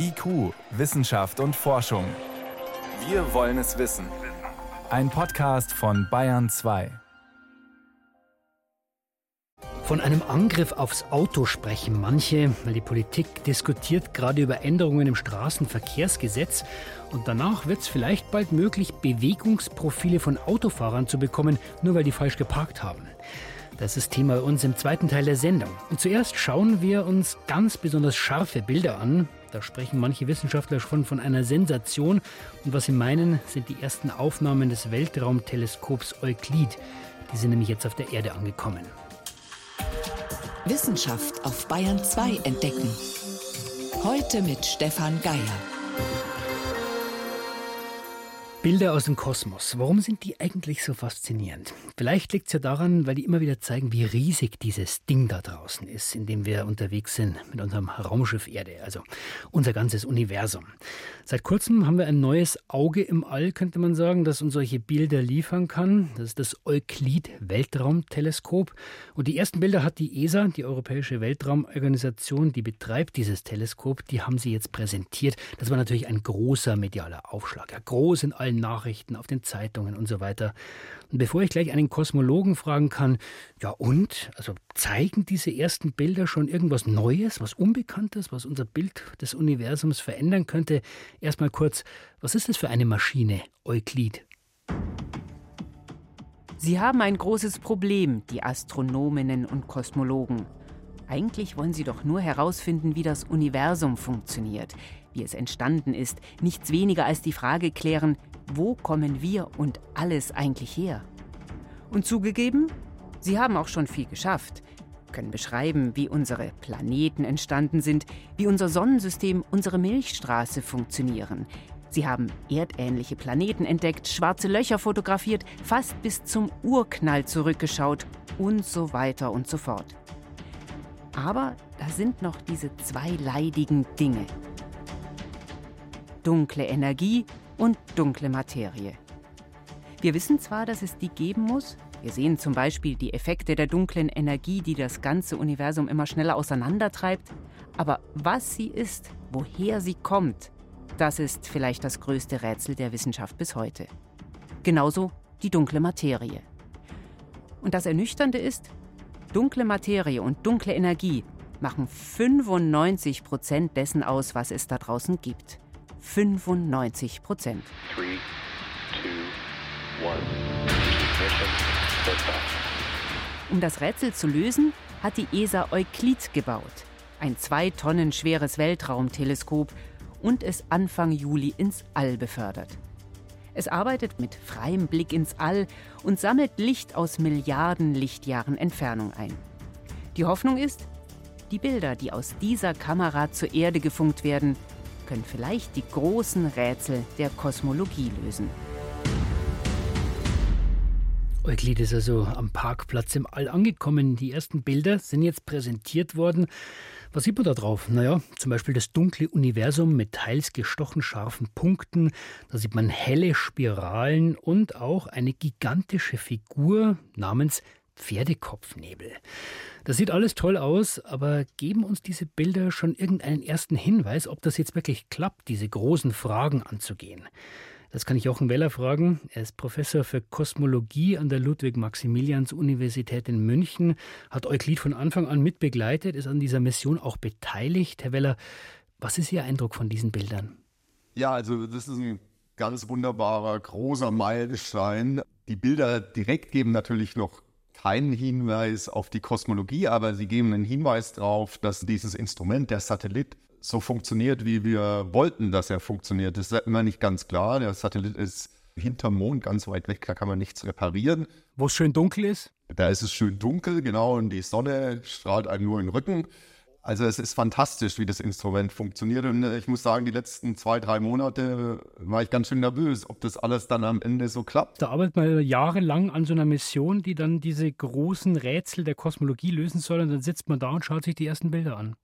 IQ, Wissenschaft und Forschung. Wir wollen es wissen. Ein Podcast von Bayern 2. Von einem Angriff aufs Auto sprechen manche, weil die Politik diskutiert gerade über Änderungen im Straßenverkehrsgesetz. Und danach wird es vielleicht bald möglich, Bewegungsprofile von Autofahrern zu bekommen, nur weil die falsch geparkt haben. Das ist Thema bei uns im zweiten Teil der Sendung. Und zuerst schauen wir uns ganz besonders scharfe Bilder an. Da sprechen manche Wissenschaftler schon von einer Sensation. Und was sie meinen, sind die ersten Aufnahmen des Weltraumteleskops Euklid. Die sind nämlich jetzt auf der Erde angekommen. Wissenschaft auf Bayern 2 entdecken. Heute mit Stefan Geier. Bilder aus dem Kosmos. Warum sind die eigentlich so faszinierend? Vielleicht liegt es ja daran, weil die immer wieder zeigen, wie riesig dieses Ding da draußen ist, in dem wir unterwegs sind mit unserem Raumschiff Erde, also unser ganzes Universum. Seit kurzem haben wir ein neues Auge im All, könnte man sagen, das uns solche Bilder liefern kann. Das ist das Euklid-Weltraumteleskop. Und die ersten Bilder hat die ESA, die Europäische Weltraumorganisation, die betreibt dieses Teleskop, die haben sie jetzt präsentiert. Das war natürlich ein großer medialer Aufschlag, ja, groß in allen Nachrichten, auf den Zeitungen und so weiter. Und bevor ich gleich einen Kosmologen fragen kann, ja und, also zeigen diese ersten Bilder schon irgendwas Neues, was Unbekanntes, was unser Bild des Universums verändern könnte? Erstmal kurz, was ist das für eine Maschine, Euklid? Sie haben ein großes Problem, die Astronominnen und Kosmologen. Eigentlich wollen sie doch nur herausfinden, wie das Universum funktioniert, wie es entstanden ist, nichts weniger als die Frage klären, wo kommen wir und alles eigentlich her? Und zugegeben, sie haben auch schon viel geschafft, können beschreiben, wie unsere Planeten entstanden sind, wie unser Sonnensystem, unsere Milchstraße funktionieren. Sie haben erdähnliche Planeten entdeckt, schwarze Löcher fotografiert, fast bis zum Urknall zurückgeschaut und so weiter und so fort. Aber da sind noch diese zwei leidigen Dinge. Dunkle Energie und dunkle Materie. Wir wissen zwar, dass es die geben muss, wir sehen zum Beispiel die Effekte der dunklen Energie, die das ganze Universum immer schneller auseinandertreibt, aber was sie ist, woher sie kommt, das ist vielleicht das größte Rätsel der Wissenschaft bis heute. Genauso die dunkle Materie. Und das Ernüchternde ist, dunkle Materie und dunkle Energie machen 95 Prozent dessen aus, was es da draußen gibt. 95 Prozent. Um das Rätsel zu lösen, hat die ESA Euklid gebaut, ein zwei Tonnen schweres Weltraumteleskop, und es Anfang Juli ins All befördert. Es arbeitet mit freiem Blick ins All und sammelt Licht aus Milliarden Lichtjahren Entfernung ein. Die Hoffnung ist, die Bilder, die aus dieser Kamera zur Erde gefunkt werden, können vielleicht die großen Rätsel der Kosmologie lösen. Euklid ist also am Parkplatz im All angekommen. Die ersten Bilder sind jetzt präsentiert worden. Was sieht man da drauf? Naja, zum Beispiel das dunkle Universum mit teils gestochen scharfen Punkten. Da sieht man helle Spiralen und auch eine gigantische Figur namens Pferdekopfnebel. Das sieht alles toll aus, aber geben uns diese Bilder schon irgendeinen ersten Hinweis, ob das jetzt wirklich klappt, diese großen Fragen anzugehen? Das kann ich Jochen Weller fragen. Er ist Professor für Kosmologie an der Ludwig-Maximilians-Universität in München, hat Euklid von Anfang an mitbegleitet, ist an dieser Mission auch beteiligt. Herr Weller, was ist Ihr Eindruck von diesen Bildern? Ja, also das ist ein ganz wunderbarer, großer Meilenstein. Die Bilder direkt geben natürlich noch keinen Hinweis auf die Kosmologie, aber sie geben einen Hinweis darauf, dass dieses Instrument, der Satellit, so funktioniert, wie wir wollten, dass er funktioniert. Das ist immer nicht ganz klar. Der Satellit ist hinterm Mond, ganz weit weg, da kann man nichts reparieren. Wo es schön dunkel ist? Da ist es schön dunkel, genau, und die Sonne strahlt einem nur in den Rücken. Also es ist fantastisch, wie das Instrument funktioniert. Und äh, ich muss sagen, die letzten zwei, drei Monate war ich ganz schön nervös, ob das alles dann am Ende so klappt. Da arbeitet man jahrelang an so einer Mission, die dann diese großen Rätsel der Kosmologie lösen soll. Und dann sitzt man da und schaut sich die ersten Bilder an.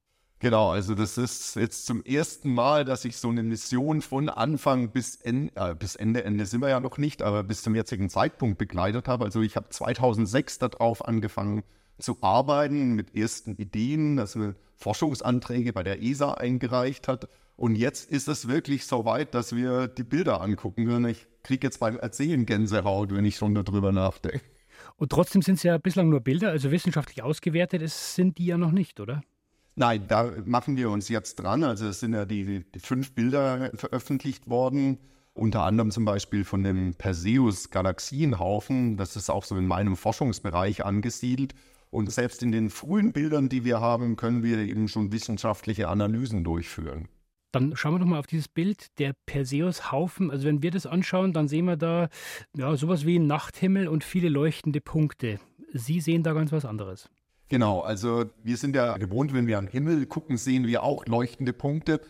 Genau, also das ist jetzt zum ersten Mal, dass ich so eine Mission von Anfang bis, en äh, bis Ende, Ende sind wir ja noch nicht, aber bis zum jetzigen Zeitpunkt begleitet habe. Also ich habe 2006 darauf angefangen zu arbeiten mit ersten Ideen, dass man Forschungsanträge bei der ESA eingereicht hat. Und jetzt ist es wirklich so weit, dass wir die Bilder angucken können. Ich kriege jetzt beim Erzählen Gänsehaut, wenn ich schon darüber nachdenke. Und trotzdem sind es ja bislang nur Bilder, also wissenschaftlich ausgewertet es sind die ja noch nicht, oder? Nein, da machen wir uns jetzt dran. Also es sind ja die, die fünf Bilder veröffentlicht worden, unter anderem zum Beispiel von dem Perseus-Galaxienhaufen. Das ist auch so in meinem Forschungsbereich angesiedelt. Und selbst in den frühen Bildern, die wir haben, können wir eben schon wissenschaftliche Analysen durchführen. Dann schauen wir doch mal auf dieses Bild, der Perseus-Haufen. Also wenn wir das anschauen, dann sehen wir da ja, sowas wie einen Nachthimmel und viele leuchtende Punkte. Sie sehen da ganz was anderes. Genau, also wir sind ja gewohnt, wenn wir am Himmel gucken, sehen wir auch leuchtende Punkte.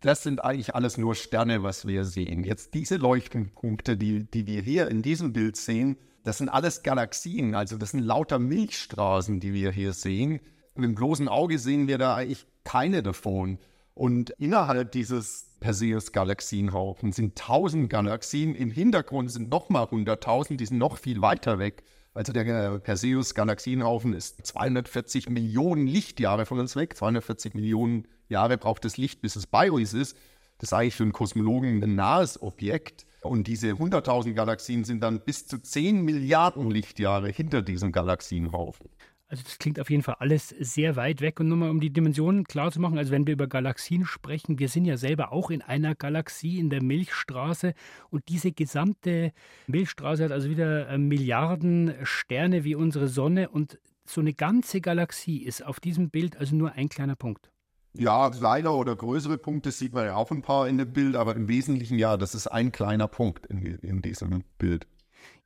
Das sind eigentlich alles nur Sterne, was wir sehen. Jetzt diese leuchtenden Punkte, die, die wir hier in diesem Bild sehen, das sind alles Galaxien, also das sind lauter Milchstraßen, die wir hier sehen. Mit dem bloßen Auge sehen wir da eigentlich keine davon. Und innerhalb dieses Perseus-Galaxienhaufen sind tausend Galaxien. Im Hintergrund sind nochmal hunderttausend, die sind noch viel weiter weg. Also der Perseus-Galaxienhaufen ist 240 Millionen Lichtjahre von uns weg. 240 Millionen Jahre braucht das Licht, bis es bei uns ist. Das ist eigentlich für einen Kosmologen ein nahes Objekt. Und diese 100.000 Galaxien sind dann bis zu 10 Milliarden Lichtjahre hinter diesem Galaxienhaufen. Also das klingt auf jeden Fall alles sehr weit weg. Und nur mal um die Dimensionen klar zu machen, also wenn wir über Galaxien sprechen, wir sind ja selber auch in einer Galaxie, in der Milchstraße. Und diese gesamte Milchstraße hat also wieder äh, Milliarden Sterne wie unsere Sonne. Und so eine ganze Galaxie ist auf diesem Bild also nur ein kleiner Punkt. Ja, kleiner oder größere Punkte sieht man ja auch ein paar in dem Bild, aber im Wesentlichen ja, das ist ein kleiner Punkt in, in diesem Bild.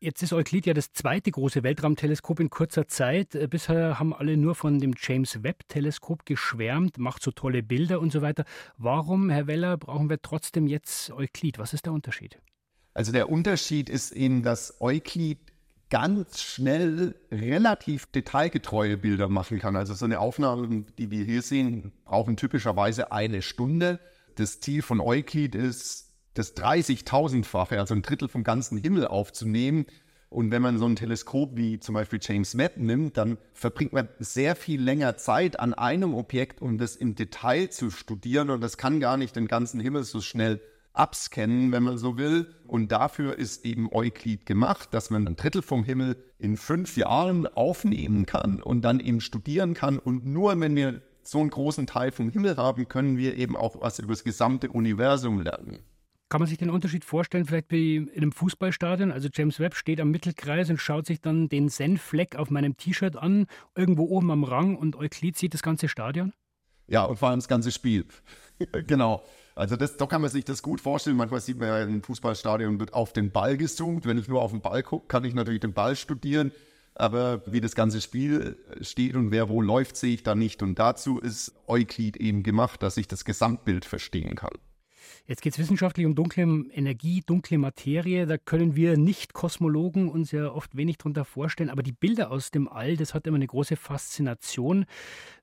Jetzt ist Euklid ja das zweite große Weltraumteleskop in kurzer Zeit. Äh, bisher haben alle nur von dem James Webb-Teleskop geschwärmt, macht so tolle Bilder und so weiter. Warum, Herr Weller, brauchen wir trotzdem jetzt Euklid? Was ist der Unterschied? Also der Unterschied ist eben, dass Euklid ganz schnell relativ detailgetreue Bilder machen kann. Also so eine Aufnahme, die wir hier sehen, brauchen typischerweise eine Stunde. Das Ziel von Euklid ist, das 30.000-fache, also ein Drittel vom ganzen Himmel aufzunehmen. Und wenn man so ein Teleskop wie zum Beispiel James Webb nimmt, dann verbringt man sehr viel länger Zeit an einem Objekt, um das im Detail zu studieren. Und das kann gar nicht den ganzen Himmel so schnell abscannen, wenn man so will. Und dafür ist eben Euklid gemacht, dass man ein Drittel vom Himmel in fünf Jahren aufnehmen kann und dann eben studieren kann. Und nur wenn wir so einen großen Teil vom Himmel haben, können wir eben auch was über das gesamte Universum lernen. Kann man sich den Unterschied vorstellen, vielleicht wie in einem Fußballstadion? Also James Webb steht am Mittelkreis und schaut sich dann den Senfleck auf meinem T-Shirt an, irgendwo oben am Rang und Euklid sieht das ganze Stadion? Ja, und vor allem das ganze Spiel. genau. Also das, da kann man sich das gut vorstellen. Manchmal sieht man ja im Fußballstadion wird auf den Ball gezoomt. Wenn ich nur auf den Ball gucke, kann ich natürlich den Ball studieren. Aber wie das ganze Spiel steht und wer wo läuft, sehe ich da nicht. Und dazu ist Euklid eben gemacht, dass ich das Gesamtbild verstehen kann. Jetzt geht es wissenschaftlich um dunkle Energie, dunkle Materie. Da können wir Nicht-Kosmologen uns ja oft wenig darunter vorstellen. Aber die Bilder aus dem All, das hat immer eine große Faszination.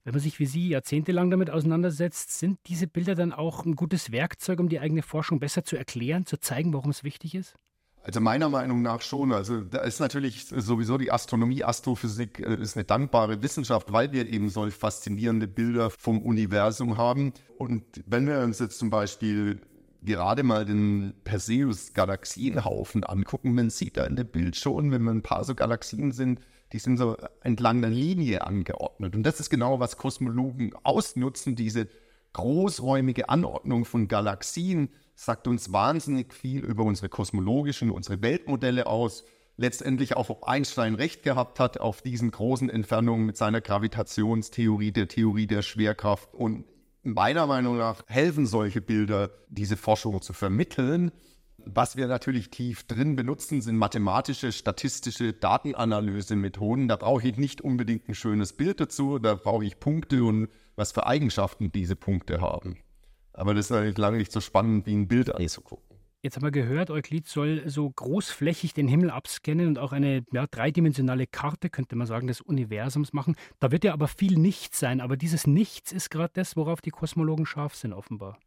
Wenn man sich wie Sie jahrzehntelang damit auseinandersetzt, sind diese Bilder dann auch ein gutes Werkzeug, um die eigene Forschung besser zu erklären, zu zeigen, warum es wichtig ist? Also meiner Meinung nach schon. Also da ist natürlich sowieso die Astronomie, Astrophysik äh, ist eine dankbare Wissenschaft, weil wir eben solch faszinierende Bilder vom Universum haben. Und wenn wir uns jetzt zum Beispiel gerade mal den Perseus-Galaxienhaufen angucken, man sieht da in dem Bild schon, wenn man ein paar so Galaxien sind, die sind so entlang der Linie angeordnet. Und das ist genau, was Kosmologen ausnutzen, diese großräumige Anordnung von Galaxien sagt uns wahnsinnig viel über unsere kosmologischen, unsere Weltmodelle aus. Letztendlich auch, ob Einstein recht gehabt hat auf diesen großen Entfernungen mit seiner Gravitationstheorie, der Theorie der Schwerkraft. Und meiner Meinung nach helfen solche Bilder, diese Forschung zu vermitteln. Was wir natürlich tief drin benutzen, sind mathematische, statistische Datenanalysemethoden. Da brauche ich nicht unbedingt ein schönes Bild dazu, da brauche ich Punkte und was für Eigenschaften diese Punkte haben. Aber das ist eigentlich lange nicht so spannend, wie ein Bild anzugucken. Jetzt haben wir gehört, Euklid soll so großflächig den Himmel abscannen und auch eine ja, dreidimensionale Karte, könnte man sagen, des Universums machen. Da wird ja aber viel Nichts sein. Aber dieses Nichts ist gerade das, worauf die Kosmologen scharf sind, offenbar.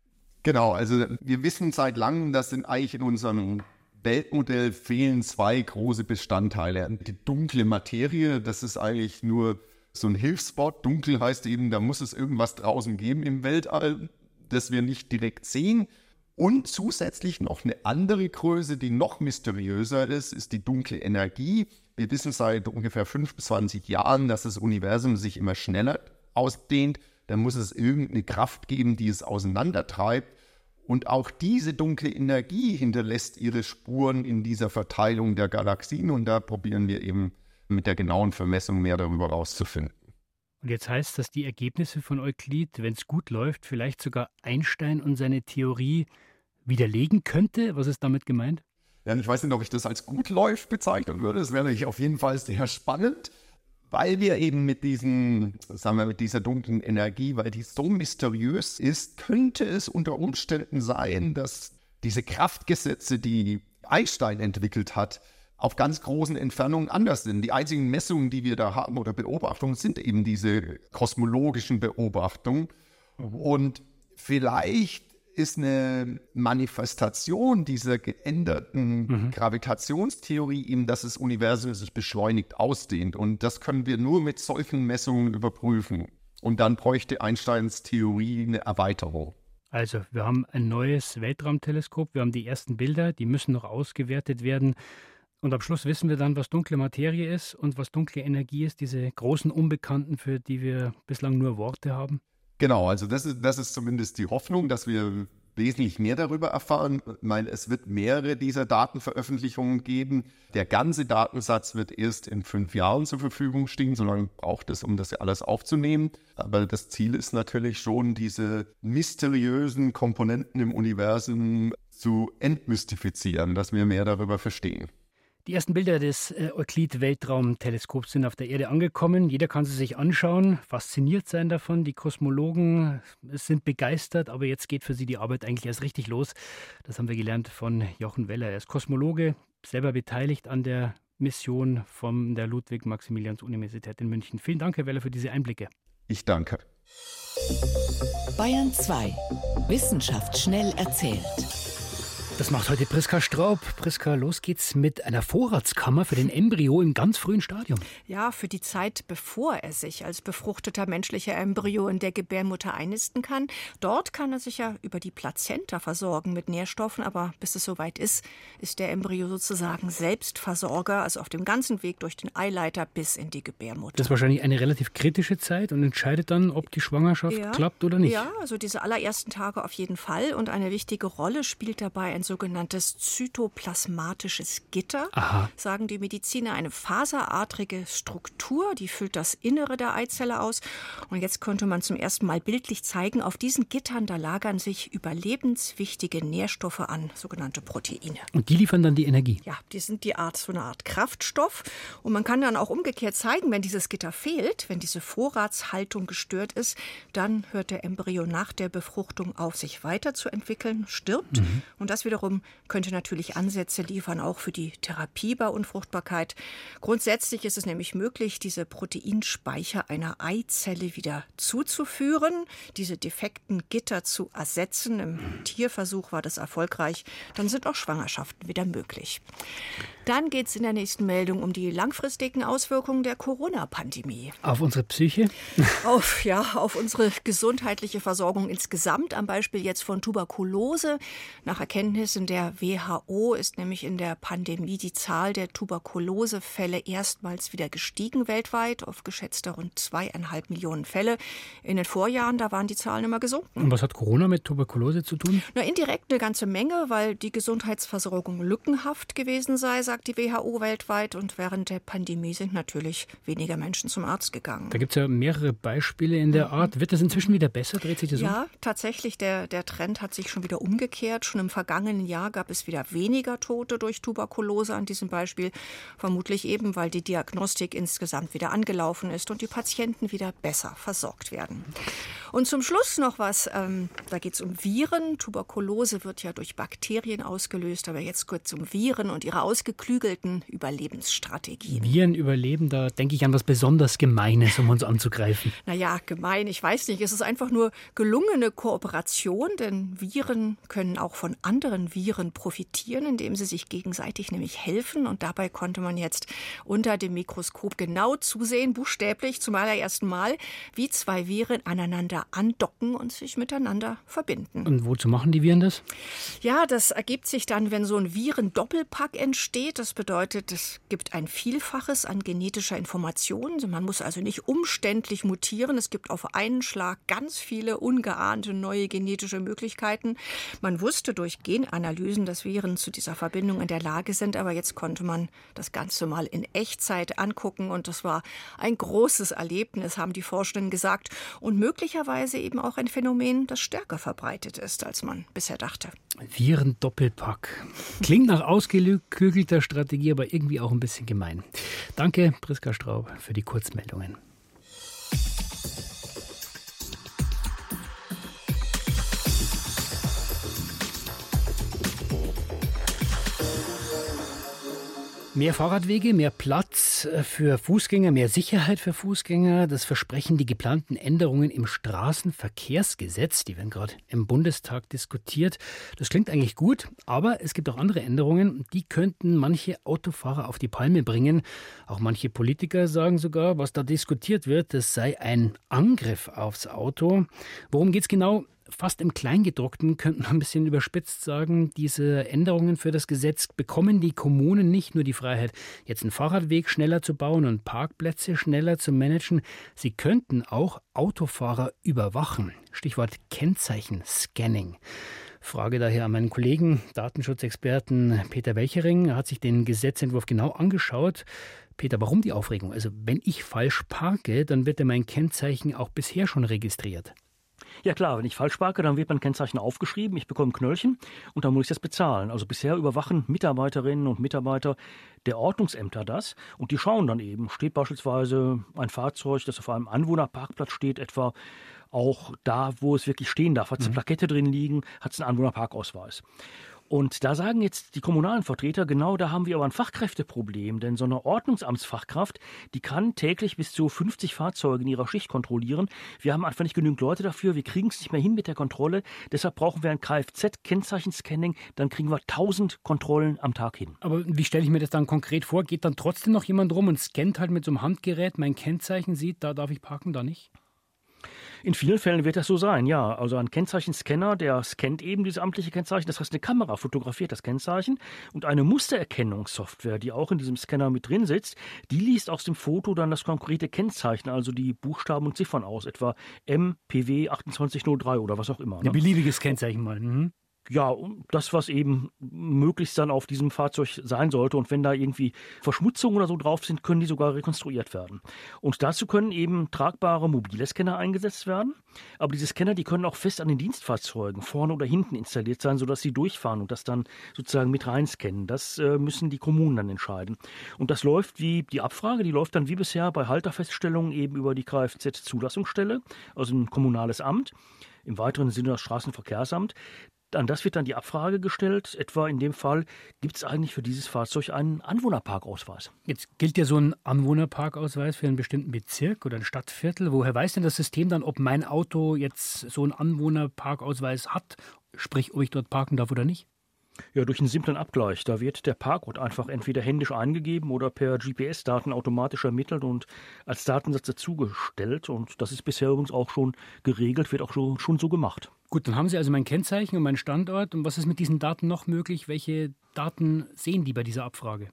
Genau, also wir wissen seit langem, dass in eigentlich in unserem Weltmodell fehlen zwei große Bestandteile. Die dunkle Materie, das ist eigentlich nur so ein Hilfswort. Dunkel heißt eben, da muss es irgendwas draußen geben im Weltall das wir nicht direkt sehen. Und zusätzlich noch eine andere Größe, die noch mysteriöser ist, ist die dunkle Energie. Wir wissen seit ungefähr 5 bis 20 Jahren, dass das Universum sich immer schneller ausdehnt. Da muss es irgendeine Kraft geben, die es auseinandertreibt. Und auch diese dunkle Energie hinterlässt ihre Spuren in dieser Verteilung der Galaxien. Und da probieren wir eben mit der genauen Vermessung mehr darüber rauszufinden. Und jetzt heißt das, die Ergebnisse von Euklid, wenn es gut läuft, vielleicht sogar Einstein und seine Theorie widerlegen könnte? Was ist damit gemeint? Ja, ich weiß nicht, ob ich das als gut läuft bezeichnen würde. Das wäre auf jeden Fall sehr spannend, weil wir eben mit diesen, sagen wir, mit dieser dunklen Energie, weil die so mysteriös ist, könnte es unter Umständen sein, dass diese Kraftgesetze, die Einstein entwickelt hat, auf ganz großen Entfernungen anders sind. Die einzigen Messungen, die wir da haben oder Beobachtungen, sind eben diese kosmologischen Beobachtungen. Und vielleicht ist eine Manifestation dieser geänderten mhm. Gravitationstheorie eben, dass das Universum sich beschleunigt ausdehnt. Und das können wir nur mit solchen Messungen überprüfen. Und dann bräuchte Einsteins Theorie eine Erweiterung. Also, wir haben ein neues Weltraumteleskop, wir haben die ersten Bilder, die müssen noch ausgewertet werden. Und am Schluss wissen wir dann, was dunkle Materie ist und was dunkle Energie ist, diese großen Unbekannten, für die wir bislang nur Worte haben. Genau, also das ist, das ist zumindest die Hoffnung, dass wir wesentlich mehr darüber erfahren. Ich meine, es wird mehrere dieser Datenveröffentlichungen geben. Der ganze Datensatz wird erst in fünf Jahren zur Verfügung stehen. So lange braucht es, um das alles aufzunehmen. Aber das Ziel ist natürlich schon, diese mysteriösen Komponenten im Universum zu entmystifizieren, dass wir mehr darüber verstehen. Die ersten Bilder des äh, Euklid-Weltraumteleskops sind auf der Erde angekommen. Jeder kann sie sich anschauen, fasziniert sein davon. Die Kosmologen sind begeistert, aber jetzt geht für sie die Arbeit eigentlich erst richtig los. Das haben wir gelernt von Jochen Weller. Er ist Kosmologe, selber beteiligt an der Mission von der Ludwig-Maximilians-Universität in München. Vielen Dank, Herr Weller, für diese Einblicke. Ich danke. Bayern 2. Wissenschaft schnell erzählt. Das macht heute Priska Straub. Priska, los geht's mit einer Vorratskammer für den Embryo im ganz frühen Stadium. Ja, für die Zeit, bevor er sich als befruchteter menschlicher Embryo in der Gebärmutter einnisten kann. Dort kann er sich ja über die Plazenta versorgen mit Nährstoffen, aber bis es soweit ist, ist der Embryo sozusagen Selbstversorger, also auf dem ganzen Weg durch den Eileiter bis in die Gebärmutter. Das ist wahrscheinlich eine relativ kritische Zeit und entscheidet dann, ob die Schwangerschaft ja, klappt oder nicht. Ja, also diese allerersten Tage auf jeden Fall und eine wichtige Rolle spielt dabei ein sogenanntes zytoplasmatisches Gitter, Aha. sagen die Mediziner, eine faserartige Struktur, die füllt das Innere der Eizelle aus. Und jetzt konnte man zum ersten Mal bildlich zeigen, auf diesen Gittern, da lagern sich überlebenswichtige Nährstoffe an, sogenannte Proteine. Und die liefern dann die Energie? Ja, die sind die Art, so eine Art Kraftstoff. Und man kann dann auch umgekehrt zeigen, wenn dieses Gitter fehlt, wenn diese Vorratshaltung gestört ist, dann hört der Embryo nach der Befruchtung auf, sich weiterzuentwickeln, stirbt. Mhm. Und das wieder wiederum könnte natürlich Ansätze liefern, auch für die Therapie bei Unfruchtbarkeit. Grundsätzlich ist es nämlich möglich, diese Proteinspeicher einer Eizelle wieder zuzuführen, diese defekten Gitter zu ersetzen. Im Tierversuch war das erfolgreich. Dann sind auch Schwangerschaften wieder möglich. Dann geht es in der nächsten Meldung um die langfristigen Auswirkungen der Corona-Pandemie. Auf unsere Psyche? Auf, ja, auf unsere gesundheitliche Versorgung insgesamt. Am Beispiel jetzt von Tuberkulose. Nach Erkenntnissen der WHO ist nämlich in der Pandemie die Zahl der Tuberkulosefälle erstmals wieder gestiegen weltweit auf geschätzte rund zweieinhalb Millionen Fälle. In den Vorjahren, da waren die Zahlen immer gesunken. Und was hat Corona mit Tuberkulose zu tun? Na, indirekt eine ganze Menge, weil die Gesundheitsversorgung lückenhaft gewesen sei, sagt die WHO weltweit. Und während der Pandemie sind natürlich weniger Menschen zum Arzt gegangen. Da gibt es ja mehrere Beispiele in der mhm. Art. Wird das inzwischen wieder besser? Dreht sich das Ja, um? tatsächlich. Der, der Trend hat sich schon wieder umgekehrt. Schon im vergangenen Jahr gab es wieder weniger Tote durch Tuberkulose an diesem Beispiel. Vermutlich eben, weil die Diagnostik insgesamt wieder angelaufen ist und die Patienten wieder besser versorgt werden. Und zum Schluss noch was, ähm, da geht es um Viren. Tuberkulose wird ja durch Bakterien ausgelöst, aber jetzt kurz um Viren und ihre ausgeklügelten Überlebensstrategien. Viren überleben, da denke ich an was besonders Gemeines, um uns anzugreifen. Naja, gemein, ich weiß nicht. Es ist einfach nur gelungene Kooperation, denn Viren können auch von anderen anderen Viren profitieren, indem sie sich gegenseitig nämlich helfen. Und dabei konnte man jetzt unter dem Mikroskop genau zusehen, buchstäblich zum allerersten Mal, wie zwei Viren aneinander andocken und sich miteinander verbinden. Und wozu machen die Viren das? Ja, das ergibt sich dann, wenn so ein Virendoppelpack entsteht. Das bedeutet, es gibt ein Vielfaches an genetischer Information. Man muss also nicht umständlich mutieren. Es gibt auf einen Schlag ganz viele ungeahnte neue genetische Möglichkeiten. Man wusste durch Genanalysen, dass Viren zu dieser Verbindung in der Lage sind, aber jetzt konnte man das Ganze mal in Echtzeit angucken und das war ein großes Erlebnis, haben die Forschenden gesagt und möglicherweise eben auch ein Phänomen, das stärker verbreitet ist, als man bisher dachte. Viren-Doppelpack. Klingt nach ausgeklügelter Strategie, aber irgendwie auch ein bisschen gemein. Danke, Priska Straub, für die Kurzmeldungen. Mehr Fahrradwege, mehr Platz äh, für Fußgänger, mehr Sicherheit für Fußgänger. Das versprechen die geplanten Änderungen im Straßenverkehrsgesetz. Die werden gerade im Bundestag diskutiert. Das klingt eigentlich gut, aber es gibt auch andere Änderungen. Die könnten manche Autofahrer auf die Palme bringen. Auch manche Politiker sagen sogar, was da diskutiert wird, das sei ein Angriff aufs Auto. Worum geht es genau? Fast im Kleingedruckten könnte man ein bisschen überspitzt sagen, diese Änderungen für das Gesetz bekommen die Kommunen nicht nur die Freiheit, jetzt einen Fahrradweg schneller zu bauen und Parkplätze schneller zu managen, sie könnten auch Autofahrer überwachen. Stichwort Kennzeichen-Scanning. Frage daher an meinen Kollegen, Datenschutzexperten Peter Welchering. Er hat sich den Gesetzentwurf genau angeschaut. Peter, warum die Aufregung? Also, wenn ich falsch parke, dann wird ja mein Kennzeichen auch bisher schon registriert. Ja klar, wenn ich falsch parke, dann wird mein Kennzeichen aufgeschrieben, ich bekomme Knöllchen und dann muss ich das bezahlen. Also bisher überwachen Mitarbeiterinnen und Mitarbeiter der Ordnungsämter das und die schauen dann eben, steht beispielsweise ein Fahrzeug, das auf einem Anwohnerparkplatz steht, etwa auch da, wo es wirklich stehen darf, hat es eine mhm. Plakette drin liegen, hat es einen Anwohnerparkausweis. Und da sagen jetzt die kommunalen Vertreter, genau da haben wir aber ein Fachkräfteproblem, denn so eine Ordnungsamtsfachkraft, die kann täglich bis zu 50 Fahrzeuge in ihrer Schicht kontrollieren. Wir haben einfach nicht genügend Leute dafür, wir kriegen es nicht mehr hin mit der Kontrolle. Deshalb brauchen wir ein Kfz-Kennzeichenscanning, dann kriegen wir 1000 Kontrollen am Tag hin. Aber wie stelle ich mir das dann konkret vor? Geht dann trotzdem noch jemand rum und scannt halt mit so einem Handgerät mein Kennzeichen, sieht, da darf ich parken, da nicht? In vielen Fällen wird das so sein, ja. Also ein Kennzeichenscanner, der scannt eben diese amtliche Kennzeichen. Das heißt, eine Kamera fotografiert das Kennzeichen und eine Mustererkennungssoftware, die auch in diesem Scanner mit drin sitzt, die liest aus dem Foto dann das konkrete Kennzeichen, also die Buchstaben und Ziffern aus, etwa MPW 2803 oder was auch immer. Ne? Ein beliebiges Kennzeichen mal. Mhm ja, das, was eben möglichst dann auf diesem Fahrzeug sein sollte. Und wenn da irgendwie Verschmutzungen oder so drauf sind, können die sogar rekonstruiert werden. Und dazu können eben tragbare mobile Scanner eingesetzt werden. Aber diese Scanner, die können auch fest an den Dienstfahrzeugen vorne oder hinten installiert sein, sodass sie durchfahren und das dann sozusagen mit reinscannen. Das äh, müssen die Kommunen dann entscheiden. Und das läuft wie die Abfrage, die läuft dann wie bisher bei Halterfeststellungen eben über die Kfz-Zulassungsstelle, also ein kommunales Amt im weiteren Sinne das Straßenverkehrsamt. An das wird dann die Abfrage gestellt, etwa in dem Fall, gibt es eigentlich für dieses Fahrzeug einen Anwohnerparkausweis? Jetzt gilt ja so ein Anwohnerparkausweis für einen bestimmten Bezirk oder ein Stadtviertel. Woher weiß denn das System dann, ob mein Auto jetzt so einen Anwohnerparkausweis hat, sprich, ob ich dort parken darf oder nicht? Ja, durch einen simplen Abgleich. Da wird der Parkort einfach entweder händisch eingegeben oder per GPS-Daten automatisch ermittelt und als Datensatz dazugestellt. Und das ist bisher übrigens auch schon geregelt, wird auch schon, schon so gemacht. Gut, dann haben Sie also mein Kennzeichen und meinen Standort. Und was ist mit diesen Daten noch möglich? Welche Daten sehen die bei dieser Abfrage?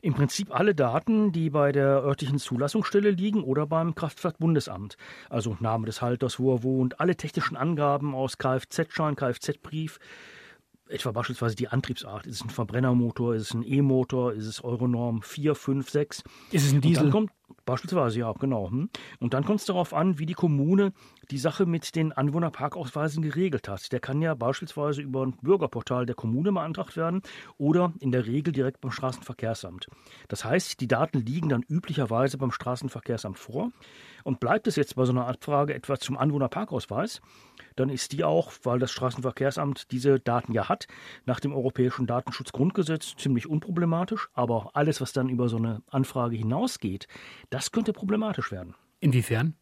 Im Prinzip alle Daten, die bei der örtlichen Zulassungsstelle liegen oder beim Kraftfahrtbundesamt. Also Name des Halters, wo er wohnt, alle technischen Angaben aus Kfz-Schein, Kfz-Brief, etwa beispielsweise die Antriebsart. Ist es ein Verbrennermotor, ist es ein E-Motor, ist es Euronorm 4, 5, 6? Ist es ein Diesel? Kommt, beispielsweise, ja, genau. Hm. Und dann kommt es darauf an, wie die Kommune die Sache mit den Anwohnerparkausweisen geregelt hat. Der kann ja beispielsweise über ein Bürgerportal der Kommune beantragt werden oder in der Regel direkt beim Straßenverkehrsamt. Das heißt, die Daten liegen dann üblicherweise beim Straßenverkehrsamt vor. Und bleibt es jetzt bei so einer Abfrage etwa zum Anwohnerparkausweis, dann ist die auch, weil das Straßenverkehrsamt diese Daten ja hat, nach dem Europäischen Datenschutzgrundgesetz ziemlich unproblematisch. Aber alles, was dann über so eine Anfrage hinausgeht, das könnte problematisch werden. Inwiefern?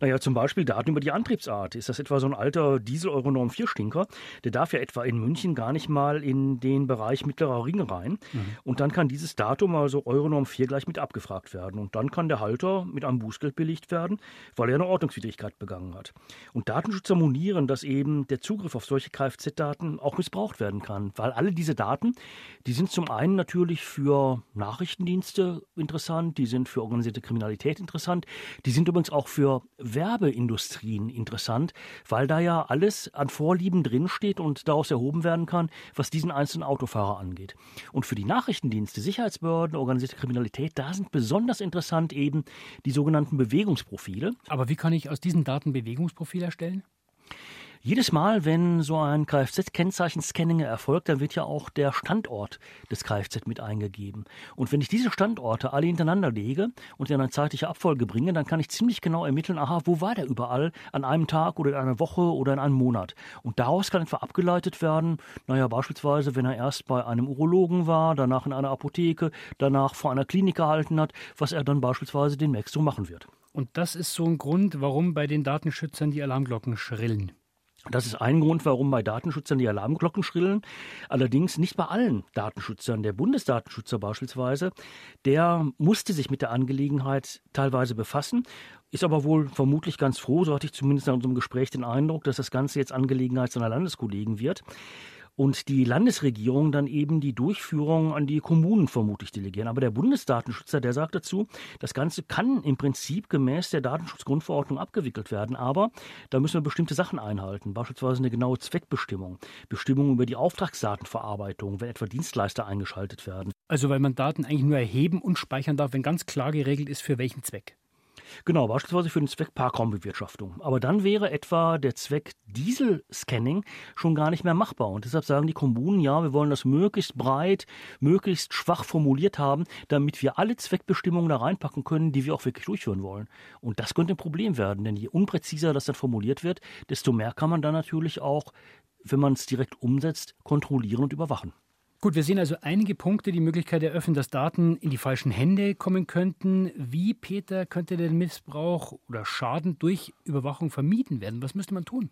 Naja, zum Beispiel Daten über die Antriebsart. Ist das etwa so ein alter Diesel-Euronorm 4-Stinker? Der darf ja etwa in München gar nicht mal in den Bereich mittlerer Ring rein. Mhm. Und dann kann dieses Datum, also Euronorm 4, gleich mit abgefragt werden. Und dann kann der Halter mit einem Bußgeld belegt werden, weil er eine Ordnungswidrigkeit begangen hat. Und Datenschützer monieren, dass eben der Zugriff auf solche Kfz-Daten auch missbraucht werden kann. Weil alle diese Daten, die sind zum einen natürlich für Nachrichtendienste interessant, die sind für organisierte Kriminalität interessant, die sind übrigens auch für Werbeindustrien interessant, weil da ja alles an Vorlieben drinsteht und daraus erhoben werden kann, was diesen einzelnen Autofahrer angeht. Und für die Nachrichtendienste, Sicherheitsbehörden, organisierte Kriminalität, da sind besonders interessant eben die sogenannten Bewegungsprofile. Aber wie kann ich aus diesen Daten Bewegungsprofile erstellen? Jedes Mal, wenn so ein Kfz-Kennzeichen-Scanning erfolgt, dann wird ja auch der Standort des Kfz mit eingegeben. Und wenn ich diese Standorte alle hintereinander lege und in eine zeitliche Abfolge bringe, dann kann ich ziemlich genau ermitteln, aha, wo war der überall an einem Tag oder in einer Woche oder in einem Monat. Und daraus kann etwa abgeleitet werden, naja, beispielsweise, wenn er erst bei einem Urologen war, danach in einer Apotheke, danach vor einer Klinik gehalten hat, was er dann beispielsweise demnächst so machen wird. Und das ist so ein Grund, warum bei den Datenschützern die Alarmglocken schrillen. Das ist ein Grund, warum bei Datenschützern die Alarmglocken schrillen. Allerdings nicht bei allen Datenschützern. Der Bundesdatenschützer beispielsweise, der musste sich mit der Angelegenheit teilweise befassen, ist aber wohl vermutlich ganz froh, so hatte ich zumindest in unserem Gespräch den Eindruck, dass das Ganze jetzt Angelegenheit seiner Landeskollegen wird und die Landesregierung dann eben die Durchführung an die Kommunen vermutlich delegieren. Aber der Bundesdatenschützer, der sagt dazu, das Ganze kann im Prinzip gemäß der Datenschutzgrundverordnung abgewickelt werden, aber da müssen wir bestimmte Sachen einhalten, beispielsweise eine genaue Zweckbestimmung, Bestimmung über die Auftragsdatenverarbeitung, wenn etwa Dienstleister eingeschaltet werden. Also weil man Daten eigentlich nur erheben und speichern darf, wenn ganz klar geregelt ist, für welchen Zweck. Genau, beispielsweise für den Zweck Parkraumbewirtschaftung. Aber dann wäre etwa der Zweck Dieselscanning schon gar nicht mehr machbar. Und deshalb sagen die Kommunen, ja, wir wollen das möglichst breit, möglichst schwach formuliert haben, damit wir alle Zweckbestimmungen da reinpacken können, die wir auch wirklich durchführen wollen. Und das könnte ein Problem werden, denn je unpräziser das dann formuliert wird, desto mehr kann man dann natürlich auch, wenn man es direkt umsetzt, kontrollieren und überwachen. Gut, wir sehen also einige Punkte, die Möglichkeit eröffnen, dass Daten in die falschen Hände kommen könnten. Wie, Peter, könnte der Missbrauch oder Schaden durch Überwachung vermieden werden? Was müsste man tun?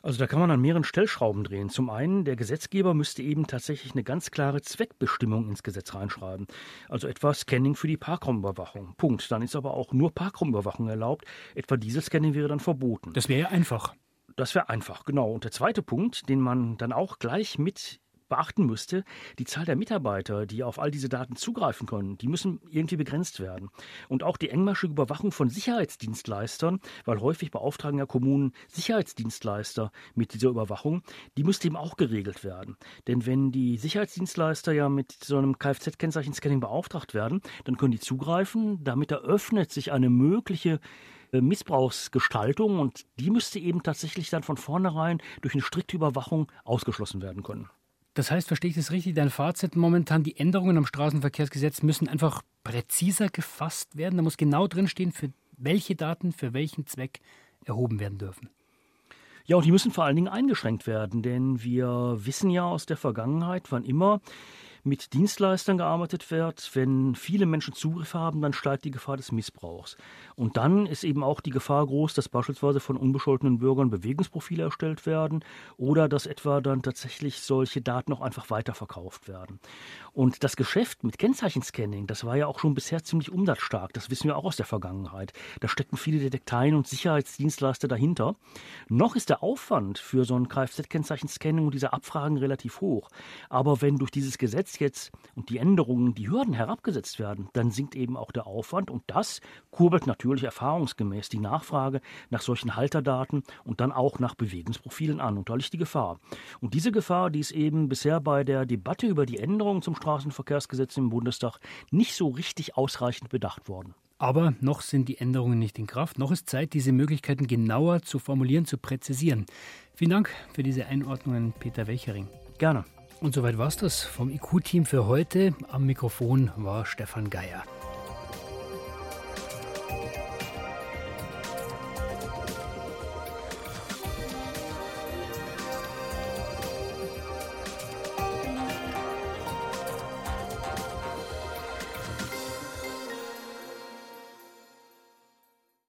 Also da kann man an mehreren Stellschrauben drehen. Zum einen, der Gesetzgeber müsste eben tatsächlich eine ganz klare Zweckbestimmung ins Gesetz reinschreiben. Also etwa Scanning für die Parkraumüberwachung. Punkt. Dann ist aber auch nur Parkraumüberwachung erlaubt. Etwa Dieselscanning wäre dann verboten. Das wäre ja einfach. Das wäre einfach, genau. Und der zweite Punkt, den man dann auch gleich mit beachten müsste, die Zahl der Mitarbeiter, die auf all diese Daten zugreifen können, die müssen irgendwie begrenzt werden. Und auch die engmaschige Überwachung von Sicherheitsdienstleistern, weil häufig beauftragen ja Kommunen Sicherheitsdienstleister mit dieser Überwachung, die müsste eben auch geregelt werden. Denn wenn die Sicherheitsdienstleister ja mit so einem Kfz-Kennzeichen-Scanning beauftragt werden, dann können die zugreifen. Damit eröffnet sich eine mögliche äh, Missbrauchsgestaltung und die müsste eben tatsächlich dann von vornherein durch eine strikte Überwachung ausgeschlossen werden können. Das heißt, verstehe ich das richtig? Dein Fazit momentan, die Änderungen am Straßenverkehrsgesetz müssen einfach präziser gefasst werden. Da muss genau drinstehen, für welche Daten, für welchen Zweck erhoben werden dürfen. Ja, und die müssen vor allen Dingen eingeschränkt werden, denn wir wissen ja aus der Vergangenheit, wann immer mit Dienstleistern gearbeitet wird, wenn viele Menschen Zugriff haben, dann steigt die Gefahr des Missbrauchs. Und dann ist eben auch die Gefahr groß, dass beispielsweise von unbescholtenen Bürgern Bewegungsprofile erstellt werden oder dass etwa dann tatsächlich solche Daten auch einfach weiterverkauft werden. Und das Geschäft mit Kennzeichenscanning, das war ja auch schon bisher ziemlich umsatzstark. Das wissen wir auch aus der Vergangenheit. Da stecken viele Detekteien und Sicherheitsdienstleister dahinter. Noch ist der Aufwand für so ein Kfz-Kennzeichenscanning und diese Abfragen relativ hoch. Aber wenn durch dieses Gesetz jetzt und die Änderungen, die Hürden herabgesetzt werden, dann sinkt eben auch der Aufwand und das kurbelt natürlich erfahrungsgemäß die Nachfrage nach solchen Halterdaten und dann auch nach Bewegungsprofilen an und da liegt die Gefahr. Und diese Gefahr, die ist eben bisher bei der Debatte über die Änderungen zum Straßenverkehrsgesetz im Bundestag nicht so richtig ausreichend bedacht worden. Aber noch sind die Änderungen nicht in Kraft. Noch ist Zeit, diese Möglichkeiten genauer zu formulieren, zu präzisieren. Vielen Dank für diese Einordnungen, Peter Welchering. Gerne. Und soweit war es das vom IQ-Team für heute. Am Mikrofon war Stefan Geier.